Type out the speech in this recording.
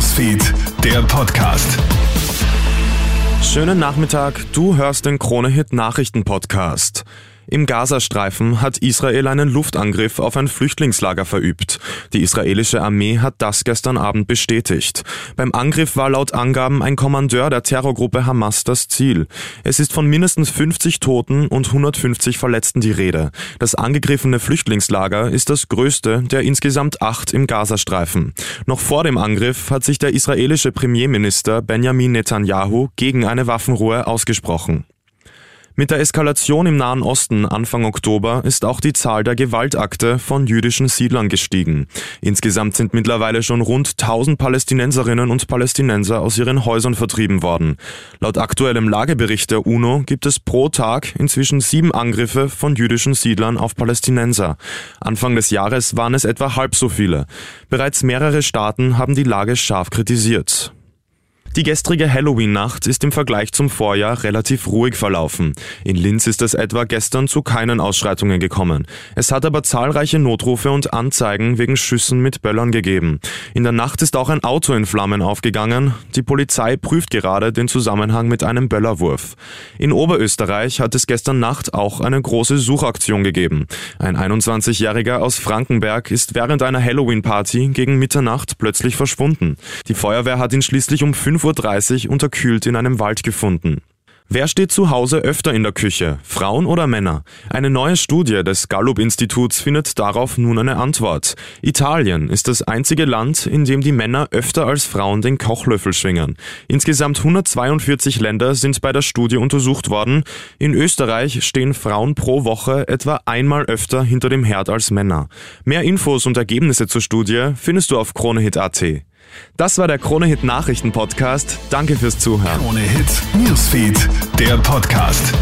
Newsfeed, der Podcast. Schönen Nachmittag, du hörst den Krone-Hit Nachrichten Podcast. Im Gazastreifen hat Israel einen Luftangriff auf ein Flüchtlingslager verübt. Die israelische Armee hat das gestern Abend bestätigt. Beim Angriff war laut Angaben ein Kommandeur der Terrorgruppe Hamas das Ziel. Es ist von mindestens 50 Toten und 150 Verletzten die Rede. Das angegriffene Flüchtlingslager ist das größte der insgesamt acht im Gazastreifen. Noch vor dem Angriff hat sich der israelische Premierminister Benjamin Netanyahu gegen eine Waffenruhe ausgesprochen. Mit der Eskalation im Nahen Osten Anfang Oktober ist auch die Zahl der Gewaltakte von jüdischen Siedlern gestiegen. Insgesamt sind mittlerweile schon rund 1000 Palästinenserinnen und Palästinenser aus ihren Häusern vertrieben worden. Laut aktuellem Lagebericht der UNO gibt es pro Tag inzwischen sieben Angriffe von jüdischen Siedlern auf Palästinenser. Anfang des Jahres waren es etwa halb so viele. Bereits mehrere Staaten haben die Lage scharf kritisiert. Die gestrige Halloween-Nacht ist im Vergleich zum Vorjahr relativ ruhig verlaufen. In Linz ist es etwa gestern zu keinen Ausschreitungen gekommen. Es hat aber zahlreiche Notrufe und Anzeigen wegen Schüssen mit Böllern gegeben. In der Nacht ist auch ein Auto in Flammen aufgegangen. Die Polizei prüft gerade den Zusammenhang mit einem Böllerwurf. In Oberösterreich hat es gestern Nacht auch eine große Suchaktion gegeben. Ein 21-Jähriger aus Frankenberg ist während einer Halloween-Party gegen Mitternacht plötzlich verschwunden. Die Feuerwehr hat ihn schließlich um 5 5.30 Uhr unterkühlt in einem Wald gefunden. Wer steht zu Hause öfter in der Küche, Frauen oder Männer? Eine neue Studie des Gallup-Instituts findet darauf nun eine Antwort. Italien ist das einzige Land, in dem die Männer öfter als Frauen den Kochlöffel schwingen. Insgesamt 142 Länder sind bei der Studie untersucht worden. In Österreich stehen Frauen pro Woche etwa einmal öfter hinter dem Herd als Männer. Mehr Infos und Ergebnisse zur Studie findest du auf kronehit.at. Das war der Krone-Hit Nachrichten Podcast. Danke fürs Zuhören. Krone Hit Newsfeed, der Podcast.